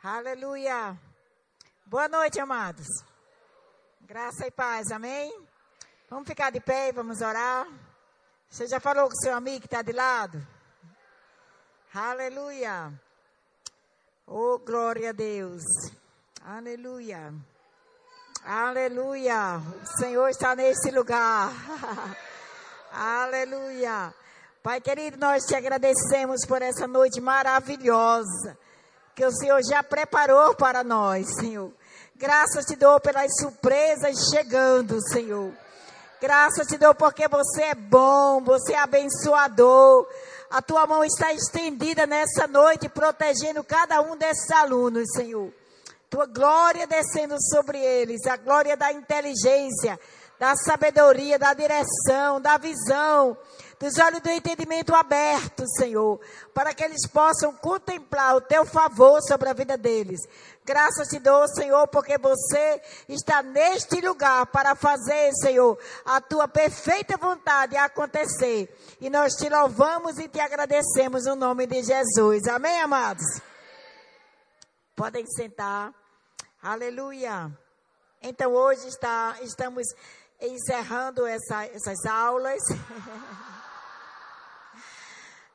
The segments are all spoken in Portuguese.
Aleluia. Boa noite, amados. Graça e paz, amém? Vamos ficar de pé e vamos orar. Você já falou com seu amigo que está de lado? Aleluia. Oh, glória a Deus. Aleluia. Aleluia. O Senhor está nesse lugar. Aleluia. Pai querido, nós te agradecemos por essa noite maravilhosa que o Senhor já preparou para nós, Senhor. Graças te dou pelas surpresas chegando, Senhor. Graças te dou porque você é bom, você é abençoador. A tua mão está estendida nessa noite, protegendo cada um desses alunos, Senhor. Tua glória descendo sobre eles, a glória da inteligência, da sabedoria, da direção, da visão, dos olhos do entendimento abertos, Senhor, para que eles possam contemplar o teu favor sobre a vida deles. Graças te dou, Senhor, porque você está neste lugar para fazer, Senhor, a tua perfeita vontade acontecer. E nós te louvamos e te agradecemos no nome de Jesus. Amém, amados? Podem sentar. Aleluia. Então hoje está, estamos encerrando essa, essas aulas.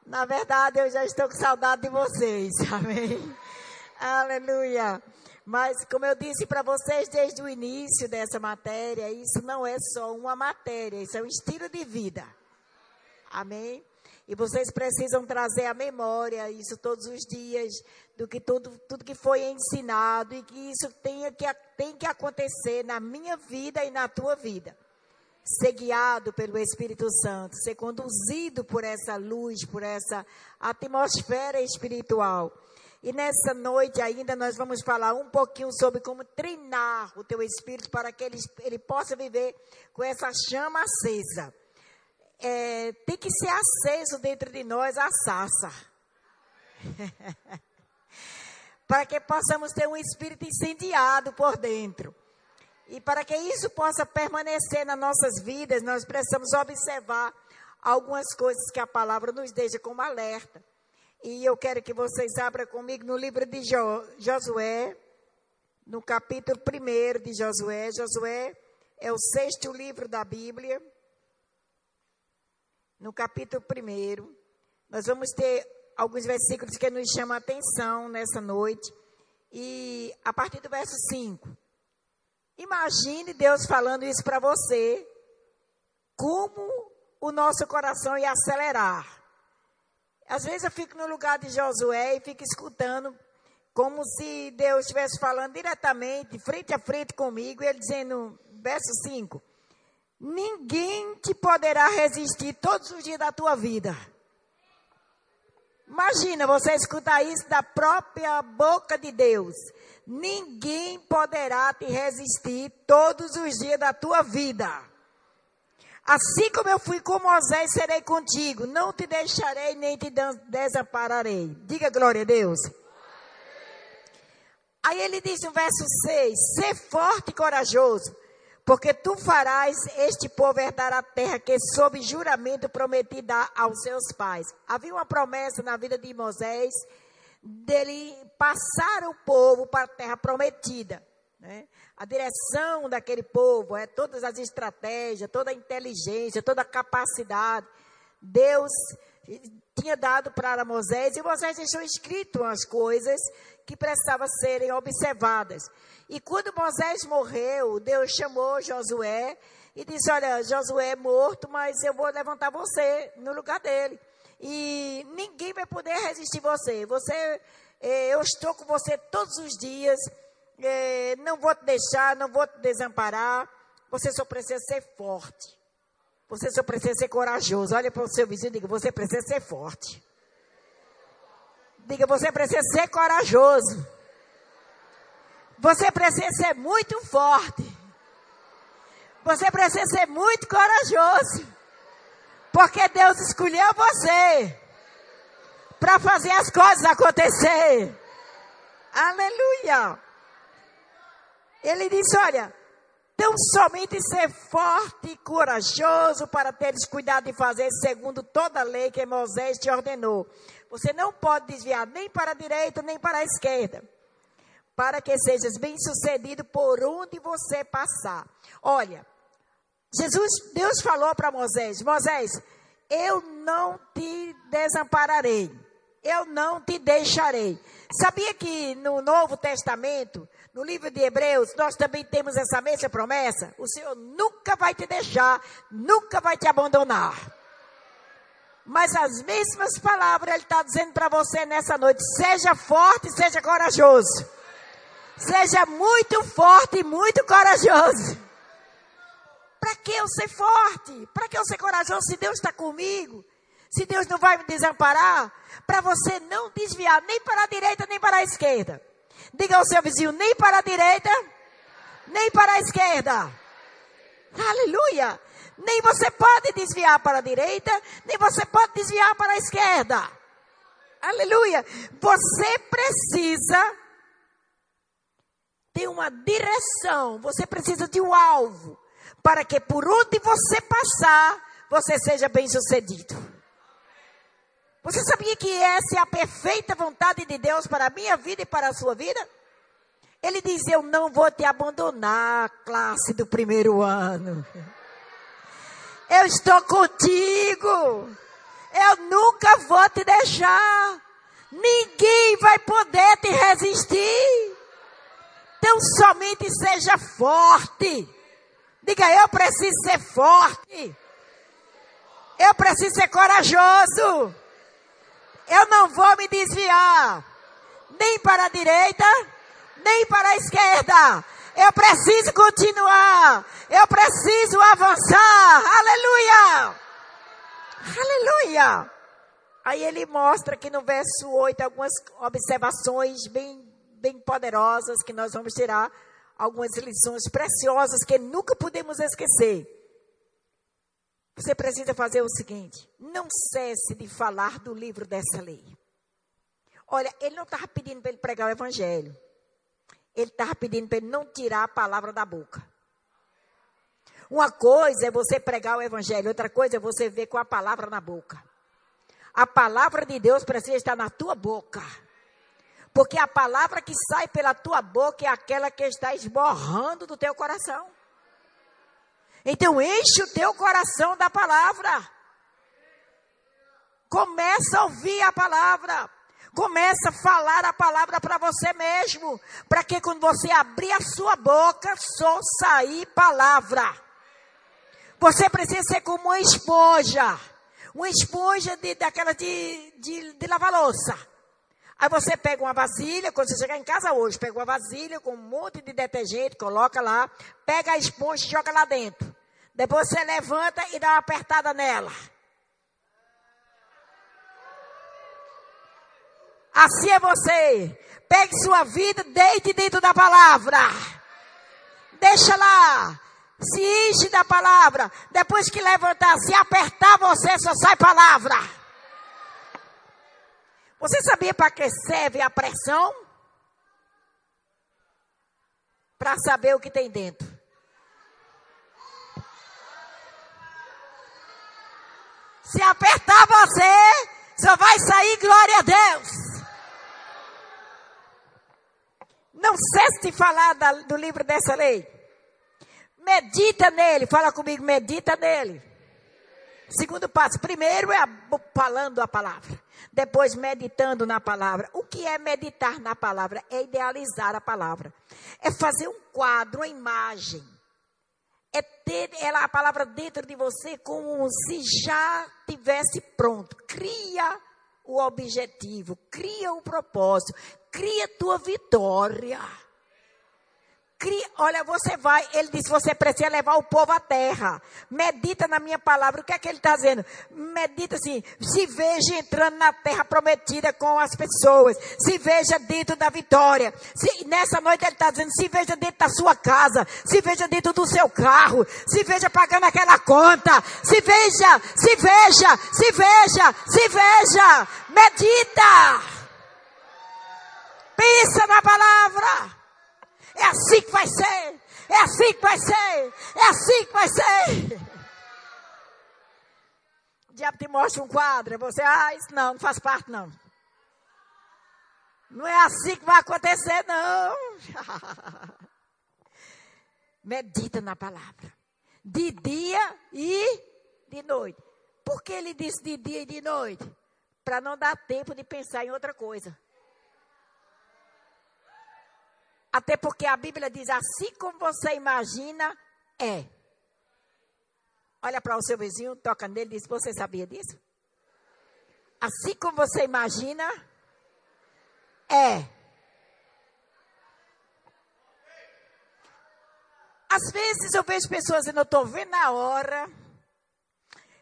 Na verdade, eu já estou com saudade de vocês. Amém. Aleluia. Mas, como eu disse para vocês desde o início dessa matéria, isso não é só uma matéria, isso é um estilo de vida. Amém? E vocês precisam trazer à memória isso todos os dias, do que tudo, tudo que foi ensinado e que isso tenha que, tem que acontecer na minha vida e na tua vida ser guiado pelo Espírito Santo, ser conduzido por essa luz, por essa atmosfera espiritual. E nessa noite ainda nós vamos falar um pouquinho sobre como treinar o teu espírito para que ele, ele possa viver com essa chama acesa. É, tem que ser aceso dentro de nós a sassa. para que possamos ter um espírito incendiado por dentro. E para que isso possa permanecer nas nossas vidas, nós precisamos observar algumas coisas que a palavra nos deixa como alerta. E eu quero que vocês abram comigo no livro de jo, Josué, no capítulo 1 de Josué. Josué é o sexto livro da Bíblia. No capítulo 1, nós vamos ter alguns versículos que nos chamam a atenção nessa noite. E a partir do verso 5. Imagine Deus falando isso para você, como o nosso coração ia acelerar. Às vezes eu fico no lugar de Josué e fico escutando como se Deus estivesse falando diretamente, frente a frente comigo, e ele dizendo, verso 5: Ninguém te poderá resistir todos os dias da tua vida. Imagina você escutar isso da própria boca de Deus. Ninguém poderá te resistir todos os dias da tua vida. Assim como eu fui com Moisés, serei contigo. Não te deixarei nem te desampararei. Diga glória a Deus. Aí ele diz no verso 6: Ser forte e corajoso, porque tu farás este povo herdar a terra que, sob juramento, prometi dar aos seus pais. Havia uma promessa na vida de Moisés dele passar o povo para a terra prometida. Né? A direção daquele povo, é todas as estratégias, toda a inteligência, toda a capacidade. Deus tinha dado para Moisés e Moisés deixou escrito as coisas que precisavam serem observadas. E quando Moisés morreu, Deus chamou Josué e disse: Olha, Josué é morto, mas eu vou levantar você no lugar dele e ninguém vai poder resistir você. Você, eh, eu estou com você todos os dias, eh, não vou te deixar, não vou te desamparar. Você só precisa ser forte. Você só precisa ser corajoso. Olha para o seu vizinho e diga: você precisa ser forte. Diga: você precisa ser corajoso. Você precisa ser muito forte. Você precisa ser muito corajoso. Porque Deus escolheu você para fazer as coisas acontecer. Aleluia. Ele disse: Olha, tão somente ser forte e corajoso para teres cuidado de fazer segundo toda a lei que Moisés te ordenou. Você não pode desviar nem para a direita nem para a esquerda. para que sejas bem-sucedido por onde você passar. Olha, Jesus, Deus falou para Moisés: Moisés, eu não te desampararei, eu não te deixarei. Sabia que no Novo Testamento, no livro de Hebreus, nós também temos essa mesma promessa? O Senhor nunca vai te deixar, nunca vai te abandonar. Mas as mesmas palavras Ele está dizendo para você nessa noite: seja forte, seja corajoso. Seja muito forte e muito corajoso. Para que eu ser forte? Para que eu ser corajoso se Deus está comigo? Se Deus não vai me desamparar? Para você não desviar nem para a direita nem para a esquerda. Diga ao seu vizinho, nem para a direita, nem para a esquerda. Aleluia! Nem você pode desviar para a direita, nem você pode desviar para a esquerda. Aleluia! Você precisa ter uma direção, você precisa de um alvo, para que por onde você passar, você seja bem sucedido. Você sabia que essa é a perfeita vontade de Deus para a minha vida e para a sua vida? Ele diz: Eu não vou te abandonar, classe do primeiro ano. Eu estou contigo. Eu nunca vou te deixar. Ninguém vai poder te resistir. Então somente seja forte. Diga, eu preciso ser forte. Eu preciso ser corajoso. Eu não vou me desviar. Nem para a direita, nem para a esquerda. Eu preciso continuar. Eu preciso avançar. Aleluia! Aleluia! Aí ele mostra aqui no verso 8 algumas observações bem, bem poderosas que nós vamos tirar algumas lições preciosas que nunca podemos esquecer. Você precisa fazer o seguinte: não cesse de falar do livro dessa lei. Olha, ele não estava pedindo para ele pregar o evangelho. Ele estava pedindo para ele não tirar a palavra da boca. Uma coisa é você pregar o evangelho, outra coisa é você ver com a palavra na boca. A palavra de Deus precisa estar na tua boca. Porque a palavra que sai pela tua boca é aquela que está esborrando do teu coração. Então enche o teu coração da palavra. Começa a ouvir a palavra. Começa a falar a palavra para você mesmo, para que quando você abrir a sua boca, só sair palavra. Você precisa ser como uma esponja, uma esponja de, daquela de, de, de lavar louça. Aí você pega uma vasilha, quando você chegar em casa hoje, pega uma vasilha com um monte de detergente, coloca lá, pega a esponja e joga lá dentro. Depois você levanta e dá uma apertada nela. Assim é você. Pegue sua vida, deite dentro da palavra. Deixa lá. Se enche da palavra. Depois que levantar, se apertar você, só sai palavra. Você sabia para que serve a pressão? Para saber o que tem dentro. Se apertar você, só vai sair glória a Deus. Não cesse de falar da, do livro dessa lei. Medita nele. Fala comigo, medita nele. Segundo passo. Primeiro é falando a palavra. Depois meditando na palavra. O que é meditar na palavra? É idealizar a palavra. É fazer um quadro, uma imagem. É ter ela, a palavra dentro de você como se já tivesse pronto. Cria o objetivo, cria o propósito, cria tua vitória. Olha, você vai, ele disse, você precisa levar o povo à terra. Medita na minha palavra. O que é que ele está dizendo? Medita assim, se veja entrando na terra prometida com as pessoas. Se veja dentro da vitória. Se, nessa noite ele está dizendo, se veja dentro da sua casa. Se veja dentro do seu carro. Se veja pagando aquela conta. Se veja, se veja, se veja, se veja. Medita. Pensa na palavra. É assim que vai ser. É assim que vai ser. É assim que vai ser. O diabo te mostra um quadro. Você, ah, isso não, não faz parte não. Não é assim que vai acontecer, não. Medita na palavra. De dia e de noite. Por que ele disse de dia e de noite? Para não dar tempo de pensar em outra coisa. Até porque a Bíblia diz: assim como você imagina, é. Olha para o seu vizinho, toca nele e diz: Você sabia disso? Assim como você imagina, é. Às vezes eu vejo pessoas dizendo, eu estou vendo a hora.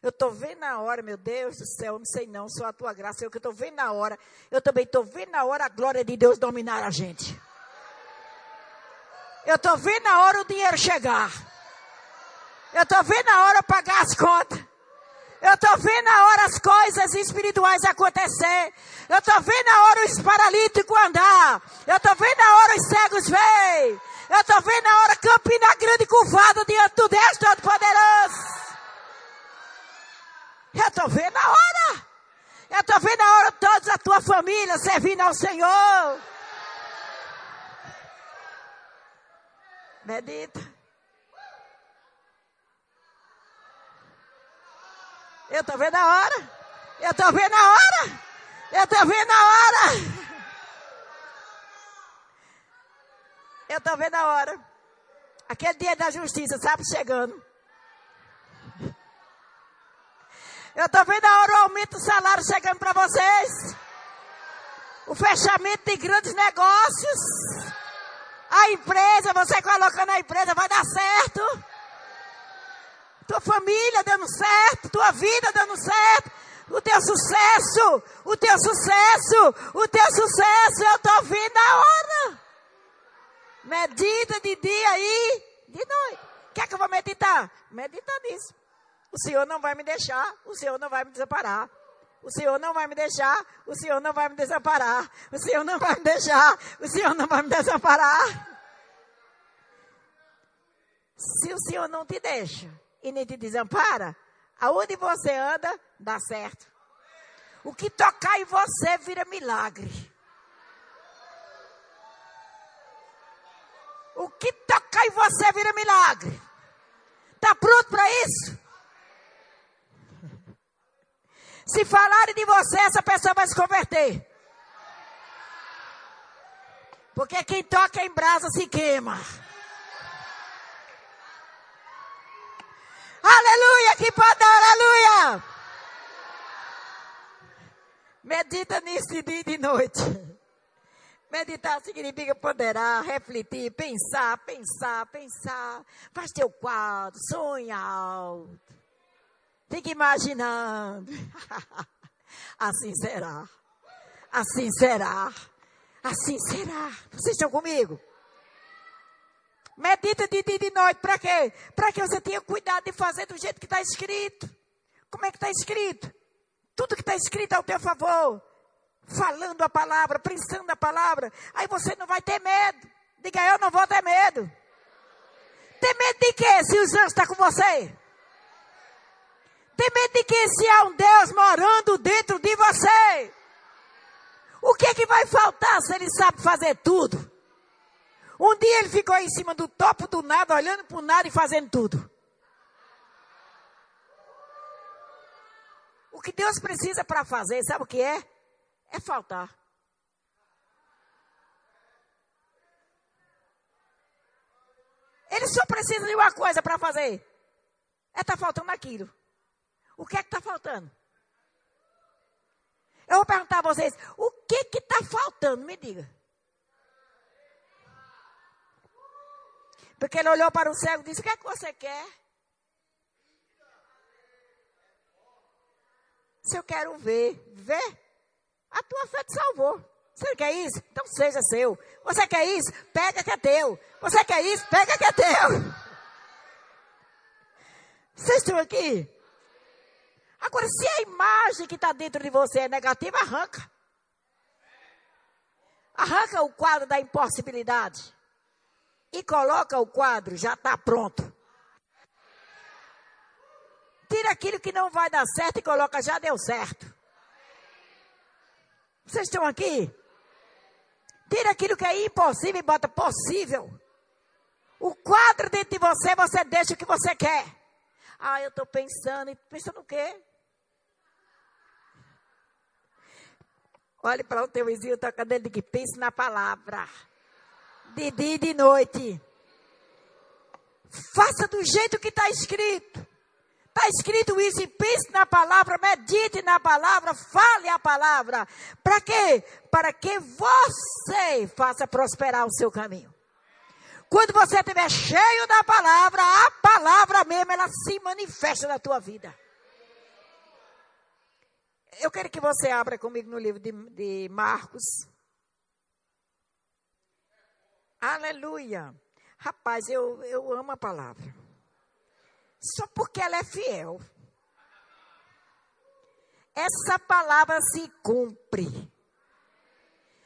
Eu estou vendo a hora, meu Deus do céu, não sei não, só a tua graça, eu que estou vendo a hora. Eu também estou vendo a hora a glória de Deus dominar a gente. Eu estou vendo a hora o dinheiro chegar. Eu estou vendo a hora pagar as contas. Eu estou vendo a hora as coisas espirituais acontecer. Eu estou vendo a hora os paralíticos andar. Eu estou vendo a hora os cegos ver. Eu estou vendo a hora Campina Grande curvada diante do Deus Todo-Poderoso. Eu estou vendo a hora. Eu estou vendo a hora toda a tua família servindo ao Senhor. Medita. Eu tô vendo a hora. Eu tô vendo a hora. Eu tô vendo a hora. Eu tô vendo a hora. Aquele dia da justiça, sabe, chegando. Eu tô vendo a hora o aumento do salário chegando para vocês. O fechamento de grandes negócios. A empresa, você colocando a empresa, vai dar certo tua família dando certo, tua vida dando certo, o teu sucesso, o teu sucesso, o teu sucesso, eu estou vindo a hora. Medita de dia e de noite. Quer que eu vou meditar? Medita nisso. O Senhor não vai me deixar, o Senhor não vai me desamparar. O Senhor não vai me deixar, o Senhor não vai me desamparar. O Senhor não vai me deixar, o Senhor não vai me desamparar. Se o Senhor não te deixa, e nem te desampara, aonde você anda, dá certo. O que tocar em você vira milagre. O que tocar em você vira milagre. Está pronto para isso? Se falarem de você, essa pessoa vai se converter. Porque quem toca em brasa se queima. Aleluia, que pode aleluia. Medita nisso de dia e de noite. Meditar significa ponderar, refletir, pensar, pensar, pensar. Faz teu quadro, sonha alto. Fica imaginando. assim será. Assim será. Assim será. Vocês estão comigo? Medita de dia e de noite. Para quê? Para que você tenha cuidado de fazer do jeito que está escrito. Como é que está escrito? Tudo que está escrito é ao teu favor. Falando a palavra, pensando a palavra. Aí você não vai ter medo. Diga, eu não vou ter medo. Tem medo de quê se os anjos estão com você? De quê se há um Deus morando dentro de você? O que é que vai faltar se ele sabe fazer tudo? Um dia ele ficou em cima do topo do nada, olhando para o nada e fazendo tudo. O que Deus precisa para fazer, sabe o que é? É faltar. Ele só precisa de uma coisa para fazer. É estar tá faltando aquilo. O que é que está faltando? Eu vou perguntar a vocês, o que que está faltando? Me diga. Porque ele olhou para o cego e disse: O que é que você quer? Se eu quero ver, vê. A tua fé te salvou. Você quer isso? Então seja seu. Você quer isso? Pega que é teu. Você quer isso? Pega que é teu. Vocês estão aqui? Agora, se a imagem que está dentro de você é negativa, arranca. Arranca o quadro da impossibilidade e coloca o quadro, já está pronto. Tira aquilo que não vai dar certo e coloca, já deu certo. Vocês estão aqui? Tira aquilo que é impossível e bota possível. O quadro dentro de você, você deixa o que você quer. Ah, eu estou pensando. Pensando o quê? Olhe para o teu vizinho, toca dele que pense na palavra. De dia e de noite. Faça do jeito que está escrito. Está escrito isso e pense na palavra, medite na palavra, fale a palavra. Para quê? Para que você faça prosperar o seu caminho. Quando você estiver cheio da palavra, a palavra mesmo, ela se manifesta na tua vida. Eu quero que você abra comigo no livro de, de Marcos. Aleluia. Rapaz, eu, eu amo a palavra. Só porque ela é fiel. Essa palavra se cumpre.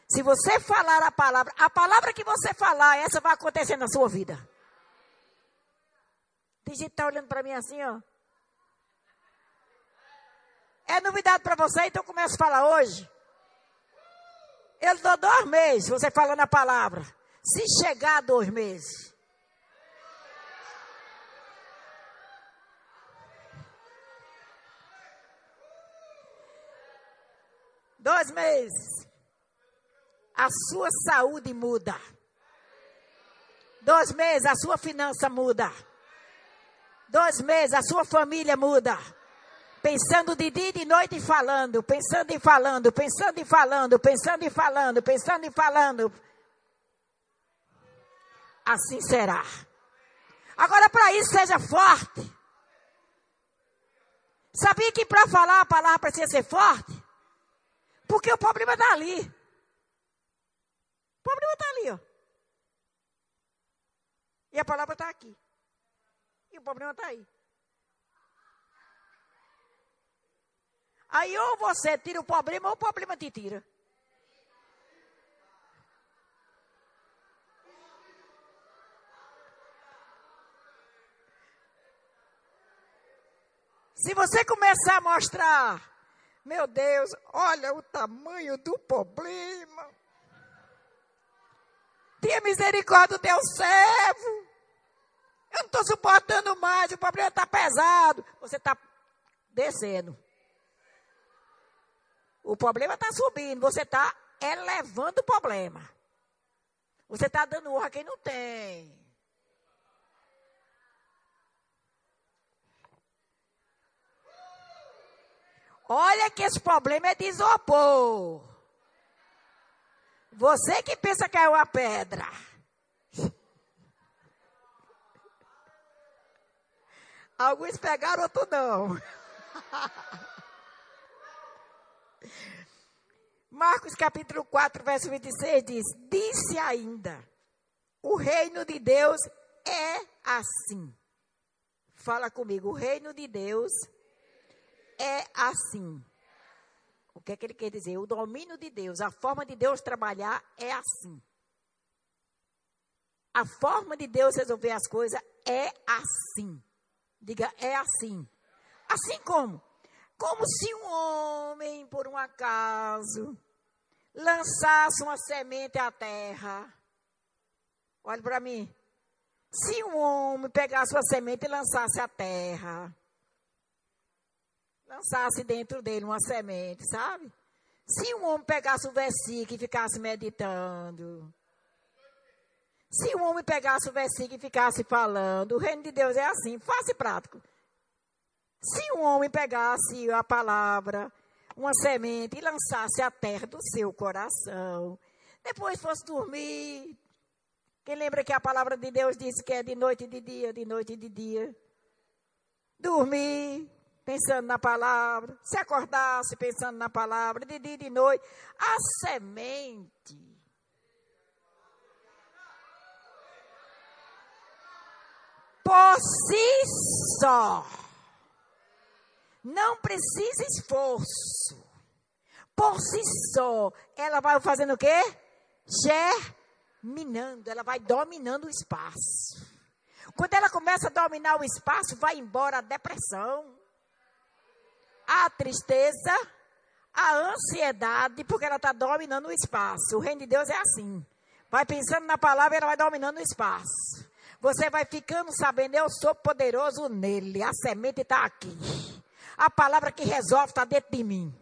Se você falar a palavra, a palavra que você falar, essa vai acontecer na sua vida. Tem gente que está olhando para mim assim, ó. É novidade para você, então começa a falar hoje. Eu dou dois meses, você falando a palavra. Se chegar dois meses. Dois meses. A sua saúde muda. Dois meses, a sua finança muda. Dois meses, a sua família muda. Pensando de dia e de noite e falando, pensando e falando, pensando e falando, pensando e falando, pensando e falando. Assim será. Agora, para isso, seja forte. Sabia que para falar a palavra precisa ser forte? Porque o problema está ali. O problema está ali, ó. E a palavra está aqui. E o problema está aí. Aí ou você tira o problema ou o problema te tira. Se você começar a mostrar meu Deus, olha o tamanho do problema. Tenha misericórdia do teu servo. Eu não estou suportando mais, o problema está pesado. Você está descendo. O problema está subindo, você está elevando o problema. Você está dando honra a quem não tem. Olha que esse problema é de isopor. Você que pensa que é uma pedra. Alguns pegaram, outros não. Marcos capítulo 4, verso 26 diz: Disse ainda: O reino de Deus é assim. Fala comigo, o reino de Deus é assim. O que é que ele quer dizer? O domínio de Deus, a forma de Deus trabalhar é assim. A forma de Deus resolver as coisas é assim. Diga, é assim. Assim como? Como se um homem, por um acaso, lançasse uma semente à terra. Olhe para mim. Se um homem pegasse uma semente e lançasse à terra, lançasse dentro dele uma semente, sabe? Se um homem pegasse o versículo e ficasse meditando, se um homem pegasse o versículo e ficasse falando, o reino de Deus é assim, fácil e prático. Se um homem pegasse a palavra, uma semente e lançasse a terra do seu coração, depois fosse dormir. Quem lembra que a palavra de Deus disse que é de noite e de dia, de noite e de dia? Dormir, pensando na palavra, se acordasse pensando na palavra, de dia e de noite, a semente. Por si só. Não precisa esforço. Por si só. Ela vai fazendo o quê? Germinando. Ela vai dominando o espaço. Quando ela começa a dominar o espaço, vai embora a depressão a tristeza, a ansiedade, porque ela está dominando o espaço. O reino de Deus é assim. Vai pensando na palavra, ela vai dominando o espaço. Você vai ficando sabendo, eu sou poderoso nele. A semente está aqui. A palavra que resolve está dentro de mim.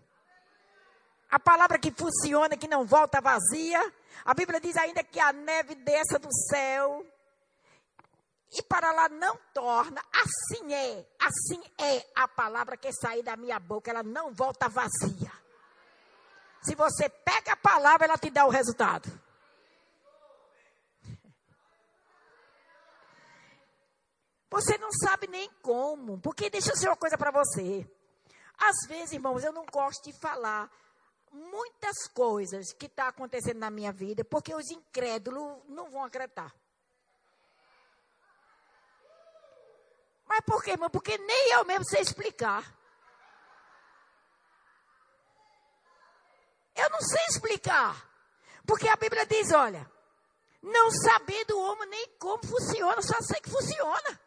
A palavra que funciona, que não volta vazia. A Bíblia diz ainda que a neve desça do céu e para lá não torna, assim é, assim é a palavra que sai da minha boca, ela não volta vazia. Se você pega a palavra, ela te dá o resultado. Você não sabe nem como, porque deixa eu dizer uma coisa para você. Às vezes, irmãos, eu não gosto de falar muitas coisas que estão tá acontecendo na minha vida, porque os incrédulos não vão acreditar. Mas por quê, irmão? Porque nem eu mesmo sei explicar. Eu não sei explicar. Porque a Bíblia diz, olha, não sabendo o homem nem como funciona, só sei que funciona.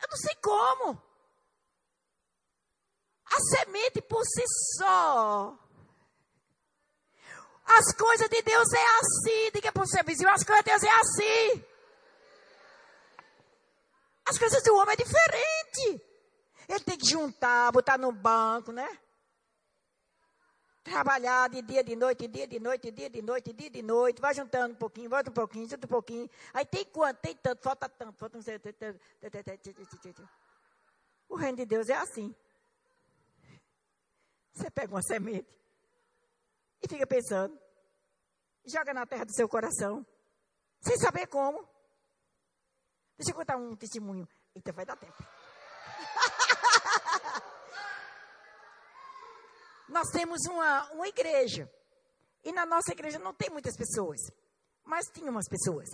Eu não sei como. A semente por si só as coisas de Deus é assim. Diga para o seu vizinho, as coisas de Deus é assim. As coisas do homem é diferente. Ele tem que juntar, botar no banco, né? Trabalhar de dia, de noite, de dia, de noite, de dia, de noite, de dia, de noite. Vai juntando um pouquinho, volta um pouquinho, junta um pouquinho. Aí tem quanto? Tem tanto, falta tanto, falta um... O reino de Deus é assim. Você pega uma semente e fica pensando. Joga na terra do seu coração. Sem saber como. Deixa eu contar um testemunho. Eita, vai dar tempo. Nós temos uma, uma igreja. E na nossa igreja não tem muitas pessoas. Mas tinha umas pessoas.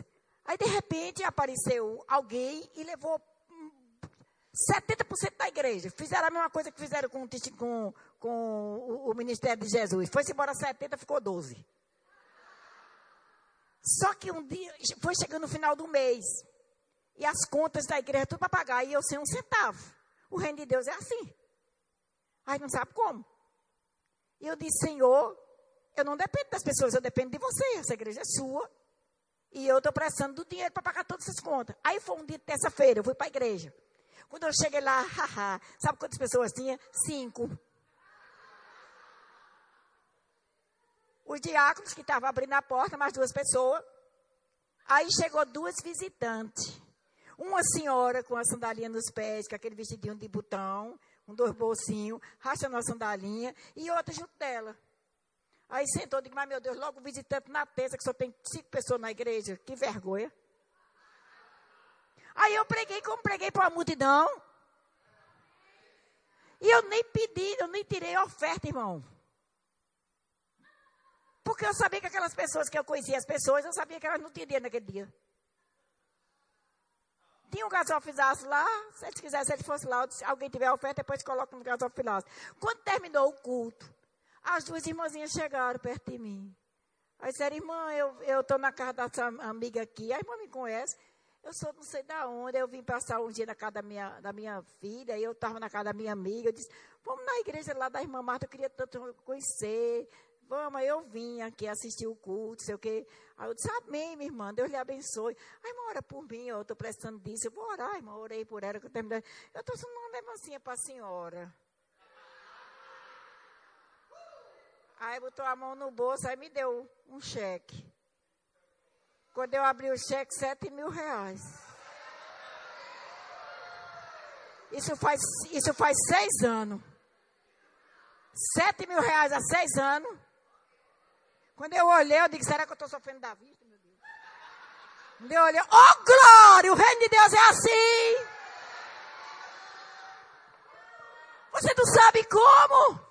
Aí, de repente, apareceu alguém e levou 70% da igreja. Fizeram a mesma coisa que fizeram com, com, com o, o, ministério de Jesus. Foi-se embora 70, ficou 12. Só que um dia, foi chegando no final do mês. E as contas da igreja tudo para pagar. E eu sem um centavo. O reino de Deus é assim. Aí não sabe como. E eu disse, Senhor, eu não dependo das pessoas, eu dependo de você. Essa igreja é sua. E eu estou prestando do dinheiro para pagar todas essas contas. Aí foi um dia de terça-feira, eu fui para a igreja. Quando eu cheguei lá, haha, sabe quantas pessoas tinha? Cinco. Os diáconos que estavam abrindo a porta, mais duas pessoas. Aí chegou duas visitantes. Uma senhora com a sandalinha nos pés, com aquele vestidinho de botão, com dois bolsinhos, rachando a sandalinha, e outra junto dela. Aí sentou, digo, mas meu Deus, logo visitante na terça, que só tem cinco pessoas na igreja, que vergonha. Aí eu preguei como preguei para a multidão. E eu nem pedi, eu nem tirei oferta, irmão. Porque eu sabia que aquelas pessoas que eu conhecia, as pessoas, eu sabia que elas não dinheiro naquele dia. Tinha um gasofilaço lá, se eles quisessem, se ele fosse lá, se alguém tiver oferta, depois coloca no gasofilaço. Quando terminou o culto, as duas irmãzinhas chegaram perto de mim. Aí disseram, irmã, eu estou na casa dessa amiga aqui. A irmã me conhece. Eu sou não sei da onde, eu vim passar um dia na casa da minha, da minha filha, e eu estava na casa da minha amiga, eu disse, vamos na igreja lá da irmã Marta, eu queria tanto conhecer. Vamos, eu vim aqui assistir o culto, sei o quê. Aí eu disse, amém, minha irmã, Deus lhe abençoe. Aí, irmã, ora por mim, eu estou prestando disso, eu vou orar, irmã, orei por ela, que eu terminei. Eu sendo uma lembrancinha para a senhora. Aí botou a mão no bolso, aí me deu um cheque. Quando eu abri o cheque, sete mil reais. Isso faz, isso faz seis anos. Sete mil reais há seis anos. Quando eu olhei, eu disse, será que eu estou sofrendo da vista, meu Deus? Quando eu olhei, oh glória, o reino de Deus é assim. Você não sabe como.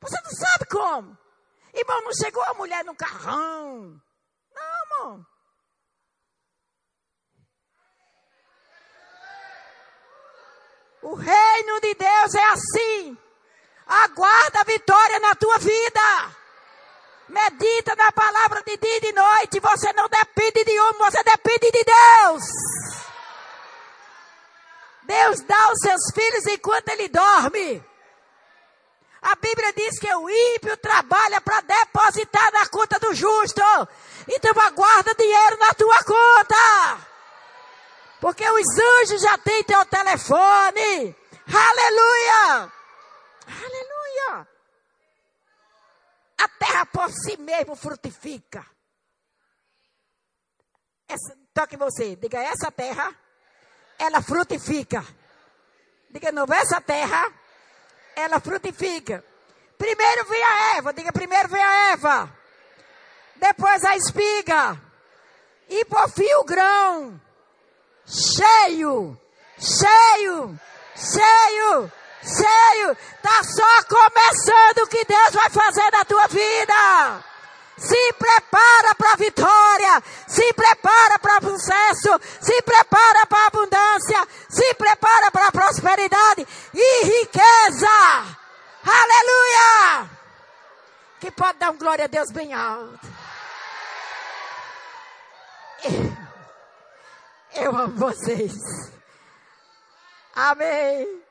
Você não sabe como. Irmão, não chegou a mulher no carrão. Não, irmão. O reino de Deus é assim. Aguarda a vitória na tua vida. Medita na palavra de dia e de noite. Você não depende de homem, você depende de Deus. Deus dá aos seus filhos enquanto ele dorme. A Bíblia diz que o ímpio trabalha para depositar na conta do justo. Então aguarda dinheiro na tua conta. Porque os anjos já têm teu telefone. Aleluia! A terra por si mesmo frutifica. Essa, toque você, diga essa terra, ela frutifica. Diga novo, essa terra, ela frutifica. Primeiro vem a Eva, diga primeiro vem a Eva. Depois a espiga. E por fim o grão cheio, cheio, cheio, cheio. Tá só começando o que Deus vai fazer na tua vida. Se prepara para a vitória, se prepara para o sucesso, se prepara para a abundância, se prepara para a prosperidade e riqueza. Aleluia! Que pode dar um glória a Deus bem alto. Eu amo vocês. Amém.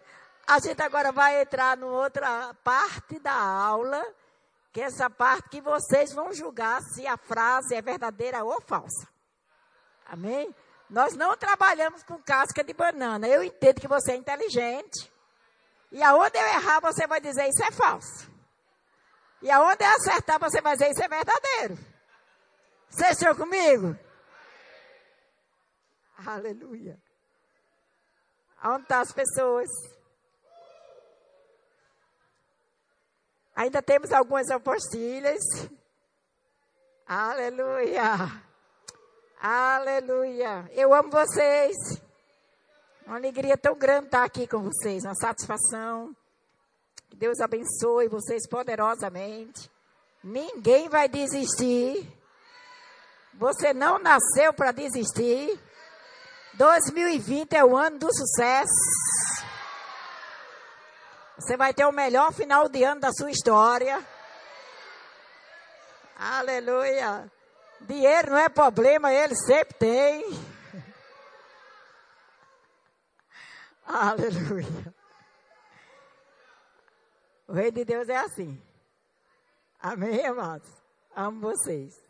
A gente agora vai entrar numa outra parte da aula, que é essa parte que vocês vão julgar se a frase é verdadeira ou falsa. Amém? Nós não trabalhamos com casca de banana. Eu entendo que você é inteligente. E aonde eu errar, você vai dizer isso é falso. E aonde eu acertar, você vai dizer isso é verdadeiro. Vocês estão comigo? Aleluia. Onde estão as pessoas? Ainda temos algumas apostilhas. Aleluia. Aleluia. Eu amo vocês. Uma alegria tão grande estar aqui com vocês. Uma satisfação. Que Deus abençoe vocês poderosamente. Ninguém vai desistir. Você não nasceu para desistir. 2020 é o ano do sucesso. Você vai ter o melhor final de ano da sua história. Aleluia. Dinheiro não é problema, ele sempre tem. Aleluia. O rei de Deus é assim. Amém, amados? Amo vocês.